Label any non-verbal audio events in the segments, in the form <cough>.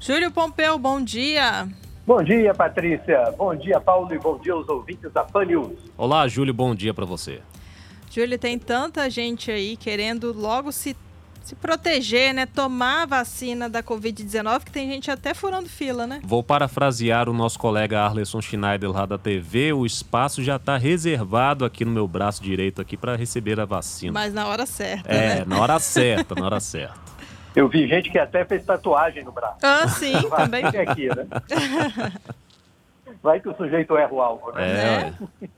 Júlio Pompeu, bom dia. Bom dia, Patrícia. Bom dia, Paulo, e bom dia aos ouvintes da Pan News. Olá, Júlio, bom dia para você. Júlio, tem tanta gente aí querendo logo se, se proteger, né? Tomar a vacina da Covid-19, que tem gente até furando fila, né? Vou parafrasear o nosso colega Arleson Schneider lá da TV. O espaço já está reservado aqui no meu braço direito aqui para receber a vacina. Mas na hora certa, É, né? na hora <laughs> certa, na hora certa. Eu vi gente que até fez tatuagem no braço. Ah, sim, também. Vai aqui, né? Vai que o sujeito erra o alvo, né? É.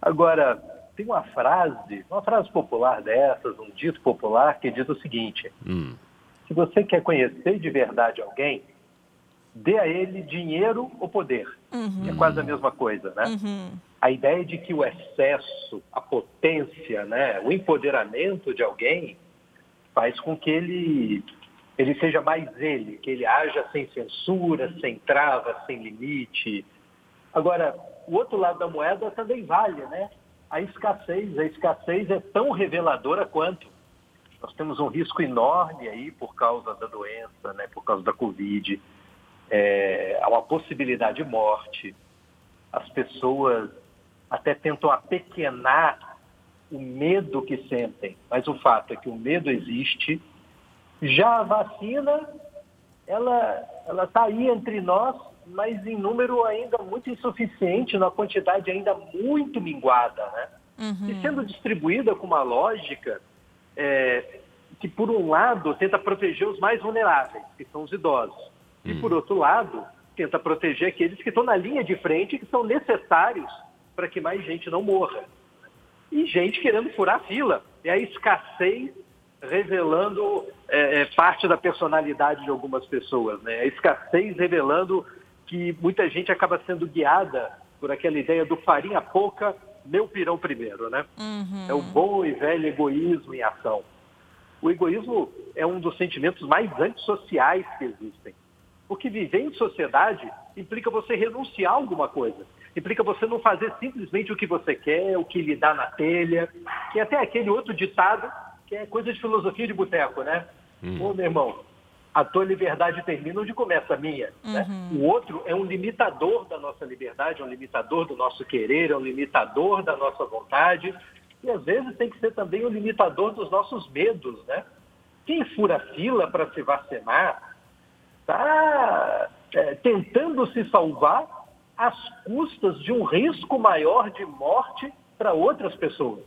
Agora, tem uma frase, uma frase popular dessas, um dito popular, que diz o seguinte: Hum, se você quer conhecer de verdade alguém, dê a ele dinheiro ou poder. Uhum, É quase a mesma coisa, né? uhum. A ideia de que o excesso, a potência, né, o empoderamento de alguém faz com que ele, ele seja mais ele, que ele haja sem censura, sem trava, sem limite. Agora, o outro lado da moeda também vale, né? A escassez. A escassez é tão reveladora quanto. Nós temos um risco enorme aí por causa da doença, né, por causa da Covid. É, há uma possibilidade de morte. As pessoas até tentam apequenar o medo que sentem, mas o fato é que o medo existe. Já a vacina, ela ela está aí entre nós, mas em número ainda muito insuficiente, na quantidade ainda muito minguada, né? Uhum. E sendo distribuída com uma lógica é, que, por um lado, tenta proteger os mais vulneráveis, que são os idosos, e, por outro lado, tenta proteger aqueles que estão na linha de frente e que são necessários para que mais gente não morra. E gente querendo furar a fila. É a escassez revelando é, é, parte da personalidade de algumas pessoas. Né? A escassez revelando que muita gente acaba sendo guiada por aquela ideia do farinha pouca, meu pirão primeiro. Né? Uhum. É o bom e velho egoísmo em ação. O egoísmo é um dos sentimentos mais antissociais que existem. Porque viver em sociedade implica você renunciar a alguma coisa. Implica você não fazer simplesmente o que você quer, o que lhe dá na telha. Que é até aquele outro ditado que é coisa de filosofia de boteco, né? Ô, meu irmão, a tua liberdade termina onde começa a minha. né? O outro é um limitador da nossa liberdade, é um limitador do nosso querer, é um limitador da nossa vontade. E às vezes tem que ser também um limitador dos nossos medos, né? Quem fura fila para se vacinar está tentando se salvar às custas de um risco maior de morte para outras pessoas.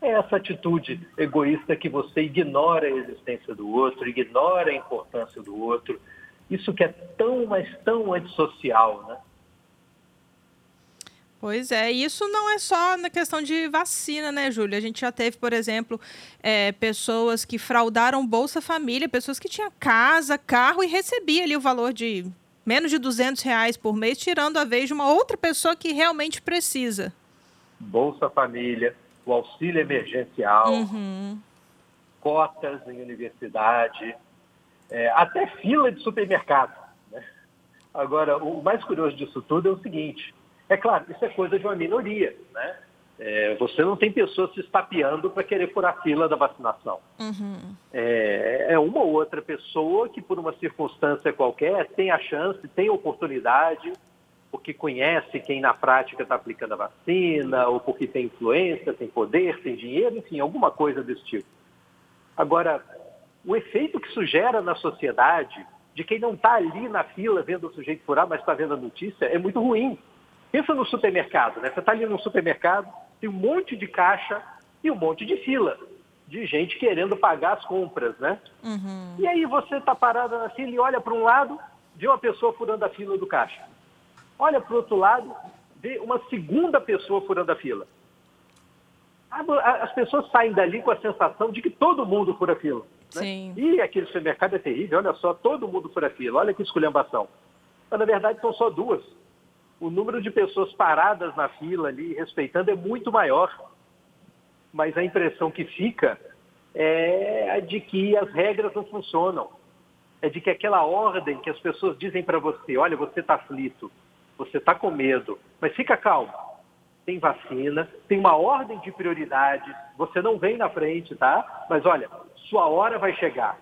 É essa atitude egoísta que você ignora a existência do outro, ignora a importância do outro. Isso que é tão, mas tão antissocial, né? Pois é, isso não é só na questão de vacina, né, Júlia? A gente já teve, por exemplo, é, pessoas que fraudaram Bolsa Família, pessoas que tinham casa, carro e recebia ali o valor de menos de 200 reais por mês, tirando a vez de uma outra pessoa que realmente precisa. Bolsa Família, o auxílio emergencial, Uhum. cotas em universidade, é, até fila de supermercado. né? Agora, o mais curioso disso tudo é o seguinte: é claro, isso é coisa de uma minoria. Né? É, você não tem pessoas se estapeando para querer furar a fila da vacinação. Uhum. É, é uma ou outra pessoa que, por uma circunstância qualquer, tem a chance, tem a oportunidade, porque conhece quem na prática está aplicando a vacina, ou porque tem influência, tem poder, tem dinheiro, enfim, alguma coisa desse tipo. Agora, o efeito que isso gera na sociedade, de quem não está ali na fila vendo o sujeito furar, mas está vendo a notícia, é muito ruim. Pensa no supermercado, né? Você está ali no supermercado, tem um monte de caixa e um monte de fila de gente querendo pagar as compras, né? Uhum. E aí você está parado na fila e olha para um lado, vê uma pessoa furando a fila do caixa. Olha para o outro lado, vê uma segunda pessoa furando a fila. As pessoas saem dali com a sensação de que todo mundo fura fila. Né? Sim. E aquele supermercado é terrível, olha só, todo mundo fura a fila, olha que esculhambação. Mas na verdade são só duas. O número de pessoas paradas na fila ali, respeitando, é muito maior. Mas a impressão que fica é a de que as regras não funcionam. É de que aquela ordem que as pessoas dizem para você, olha, você está aflito, você está com medo, mas fica calmo. Tem vacina, tem uma ordem de prioridades, você não vem na frente, tá? Mas olha, sua hora vai chegar.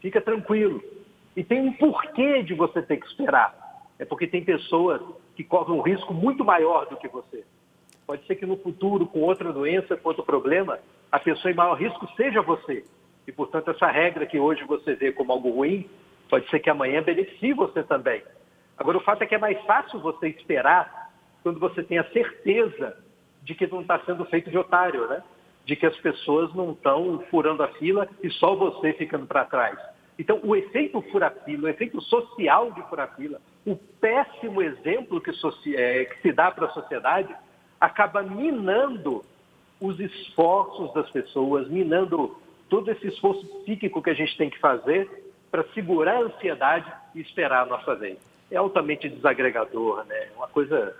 Fica tranquilo. E tem um porquê de você ter que esperar. É porque tem pessoas que correm um risco muito maior do que você. Pode ser que no futuro, com outra doença, com outro problema, a pessoa em maior risco seja você. E, portanto, essa regra que hoje você vê como algo ruim, pode ser que amanhã beneficie você também. Agora, o fato é que é mais fácil você esperar quando você tem a certeza de que não está sendo feito de otário, né? De que as pessoas não estão furando a fila e só você ficando para trás. Então, o efeito fura-fila, o efeito social de fura-fila, o péssimo exemplo que, é, que se dá para a sociedade, acaba minando os esforços das pessoas, minando todo esse esforço psíquico que a gente tem que fazer para segurar a ansiedade e esperar a nossa vez. É altamente desagregador, né? Uma coisa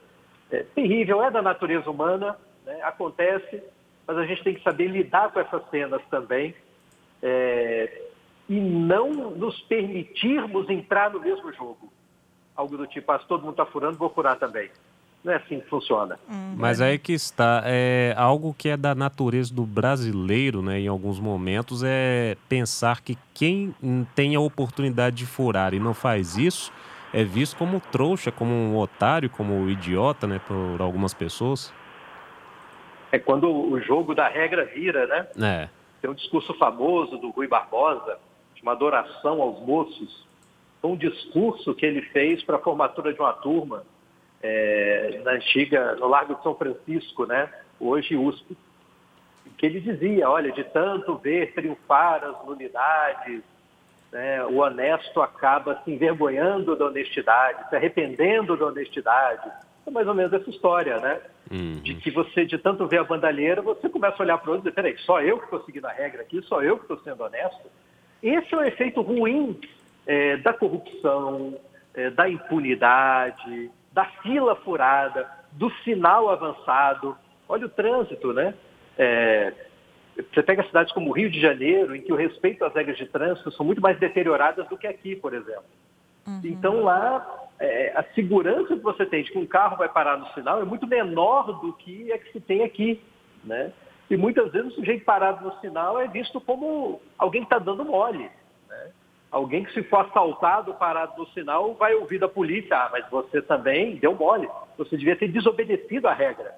é, terrível, é da natureza humana, né? acontece, mas a gente tem que saber lidar com essas cenas também é, e não nos permitirmos entrar no mesmo jogo. Algo do tipo, ah, se todo mundo está furando, vou furar também. Não é assim que funciona. Uhum. Mas aí que está, é algo que é da natureza do brasileiro, né, em alguns momentos, é pensar que quem tem a oportunidade de furar e não faz isso, é visto como trouxa, como um otário, como um idiota, né, por algumas pessoas. É quando o jogo da regra vira, né? É. Tem um discurso famoso do Rui Barbosa, de uma adoração aos moços. Foi um discurso que ele fez para a formatura de uma turma é, na antiga, no Largo de São Francisco, né? Hoje USP. Que ele dizia, olha, de tanto ver triunfar as nulidades, né, o honesto acaba se envergonhando da honestidade, se arrependendo da honestidade. É mais ou menos essa história, né? Uhum. De que você, de tanto ver a bandalheira, você começa a olhar para o outro e dizer, peraí, só eu que estou seguindo a regra aqui, só eu que estou sendo honesto. Esse é o efeito ruim é, da corrupção, é, da impunidade, da fila furada, do sinal avançado. Olha o trânsito, né? É, você pega cidades como o Rio de Janeiro, em que o respeito às regras de trânsito são muito mais deterioradas do que aqui, por exemplo. Uhum. Então lá, é, a segurança que você tem de que um carro vai parar no sinal é muito menor do que a que se tem aqui, né? E muitas vezes o sujeito parado no sinal é visto como alguém que está dando mole. Né? Alguém que se for assaltado parado no sinal vai ouvir da polícia, ah, mas você também deu mole, você devia ter desobedecido a regra.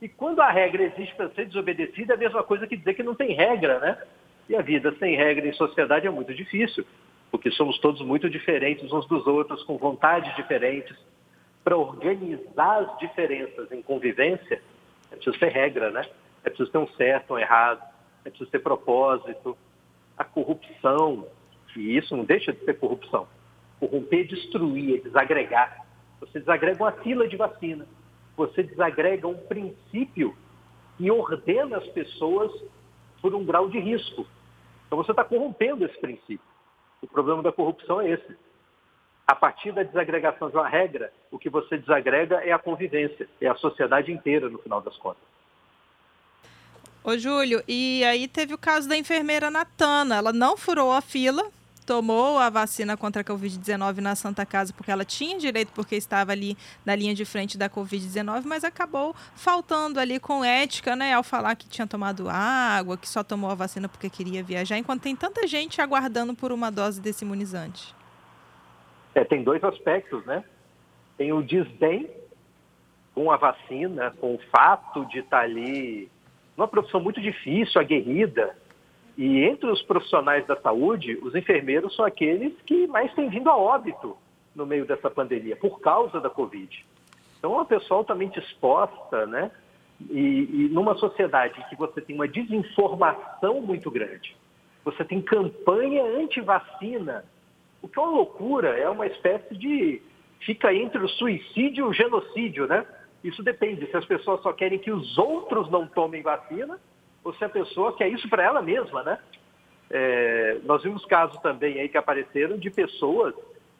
E quando a regra existe para ser desobedecida, é a mesma coisa que dizer que não tem regra, né? E a vida sem regra em sociedade é muito difícil, porque somos todos muito diferentes uns dos outros, com vontades diferentes. Para organizar as diferenças em convivência, é preciso ter regra, né? É preciso ter um certo, um errado, é preciso ter propósito. A corrupção, e isso não deixa de ser corrupção. Corromper, destruir, é desagregar. Você desagrega uma fila de vacina você desagrega um princípio e ordena as pessoas por um grau de risco. Então você está corrompendo esse princípio. O problema da corrupção é esse. A partir da desagregação de uma regra, o que você desagrega é a convivência, é a sociedade inteira, no final das contas. Ô, Júlio, e aí teve o caso da enfermeira Natana. Ela não furou a fila, tomou a vacina contra a Covid-19 na Santa Casa porque ela tinha direito, porque estava ali na linha de frente da Covid-19, mas acabou faltando ali com ética, né, ao falar que tinha tomado água, que só tomou a vacina porque queria viajar, enquanto tem tanta gente aguardando por uma dose desse imunizante. É, tem dois aspectos, né? Tem o desdém com a vacina, com o fato de estar ali, uma profissão muito difícil, aguerrida, e entre os profissionais da saúde, os enfermeiros são aqueles que mais têm vindo a óbito no meio dessa pandemia, por causa da Covid. Então, é uma pessoa altamente exposta, né? E, e numa sociedade que você tem uma desinformação muito grande, você tem campanha anti-vacina, o que é uma loucura, é uma espécie de. fica entre o suicídio e o genocídio, né? Isso depende. Se as pessoas só querem que os outros não tomem vacina, ou se a pessoa quer isso para ela mesma, né? É, nós vimos casos também aí que apareceram de pessoas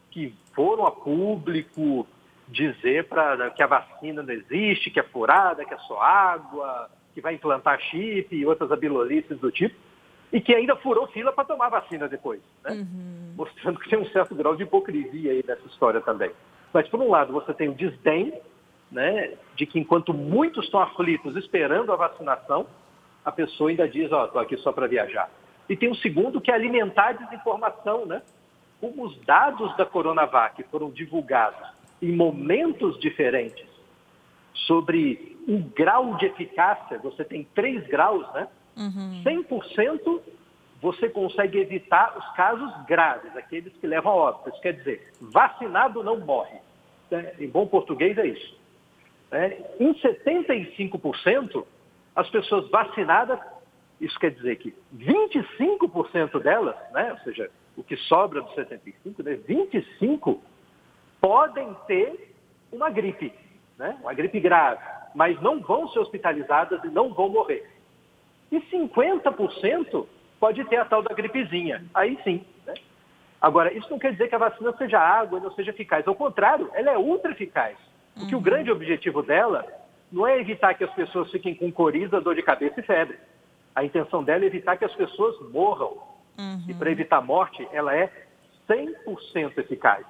que foram a público dizer para que a vacina não existe, que é furada, que é só água, que vai implantar chip e outras abilolices do tipo, e que ainda furou fila para tomar vacina depois, né? Uhum. Mostrando que tem um certo grau de hipocrisia aí nessa história também. Mas, por um lado, você tem o desdém, né, de que enquanto muitos estão aflitos esperando a vacinação, a pessoa ainda diz, ó, oh, estou aqui só para viajar. E tem um segundo que é alimentar a desinformação, né? como os dados da Coronavac foram divulgados em momentos diferentes sobre o grau de eficácia, você tem três graus, né? Uhum. 100% você consegue evitar os casos graves, aqueles que levam a óbito. Isso quer dizer, vacinado não morre. Né? Em bom português é isso. É, em 75%, as pessoas vacinadas, isso quer dizer que 25% delas, né, ou seja, o que sobra dos 75, né, 25 podem ter uma gripe, né, uma gripe grave, mas não vão ser hospitalizadas e não vão morrer. E 50% pode ter a tal da gripezinha. Aí sim. Né? Agora, isso não quer dizer que a vacina seja água e não seja eficaz. Ao contrário, ela é ultra eficaz. Porque uhum. o grande objetivo dela não é evitar que as pessoas fiquem com coriza, dor de cabeça e febre. A intenção dela é evitar que as pessoas morram. Uhum. E para evitar morte, ela é 100% eficaz.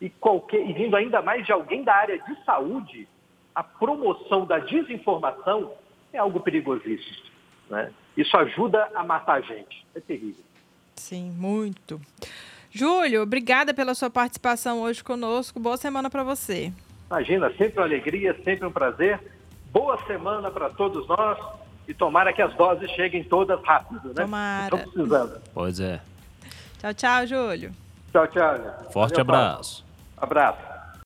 E, qualquer, e vindo ainda mais de alguém da área de saúde, a promoção da desinformação é algo perigosíssimo. Né? Isso ajuda a matar a gente. É terrível. Sim, muito. Júlio, obrigada pela sua participação hoje conosco. Boa semana para você. Imagina, sempre uma alegria, sempre um prazer. Boa semana para todos nós e tomara que as doses cheguem todas rápido, né? Tomara. Estamos precisando. Pois é. Tchau, tchau, Júlio. Tchau, tchau. Forte Valeu, abraço. Paulo. Abraço.